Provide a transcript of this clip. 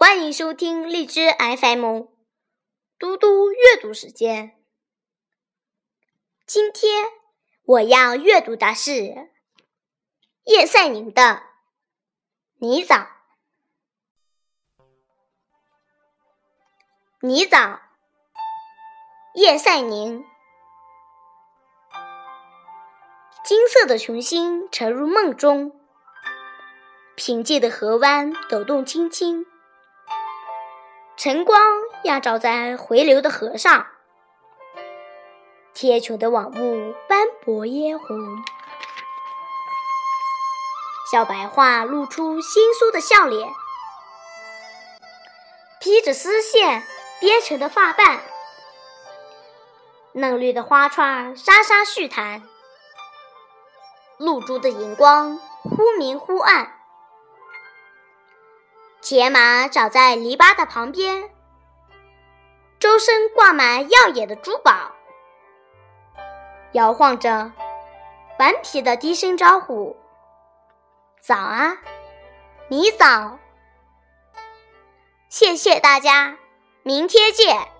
欢迎收听荔枝 FM 嘟嘟阅读时间。今天我要阅读的是叶赛宁的《泥沼》。泥沼，叶赛宁。金色的群星沉入梦中，平静的河湾抖动轻轻。晨光压照在回流的河上，贴球的网目斑驳嫣红。小白桦露出新酥的笑脸，披着丝线编成的发瓣，嫩绿的花串沙沙絮弹，露珠的荧光忽明忽暗。铁马找在篱笆的旁边，周身挂满耀眼的珠宝，摇晃着，顽皮的低声招呼：“早啊，你早！”谢谢大家，明天见。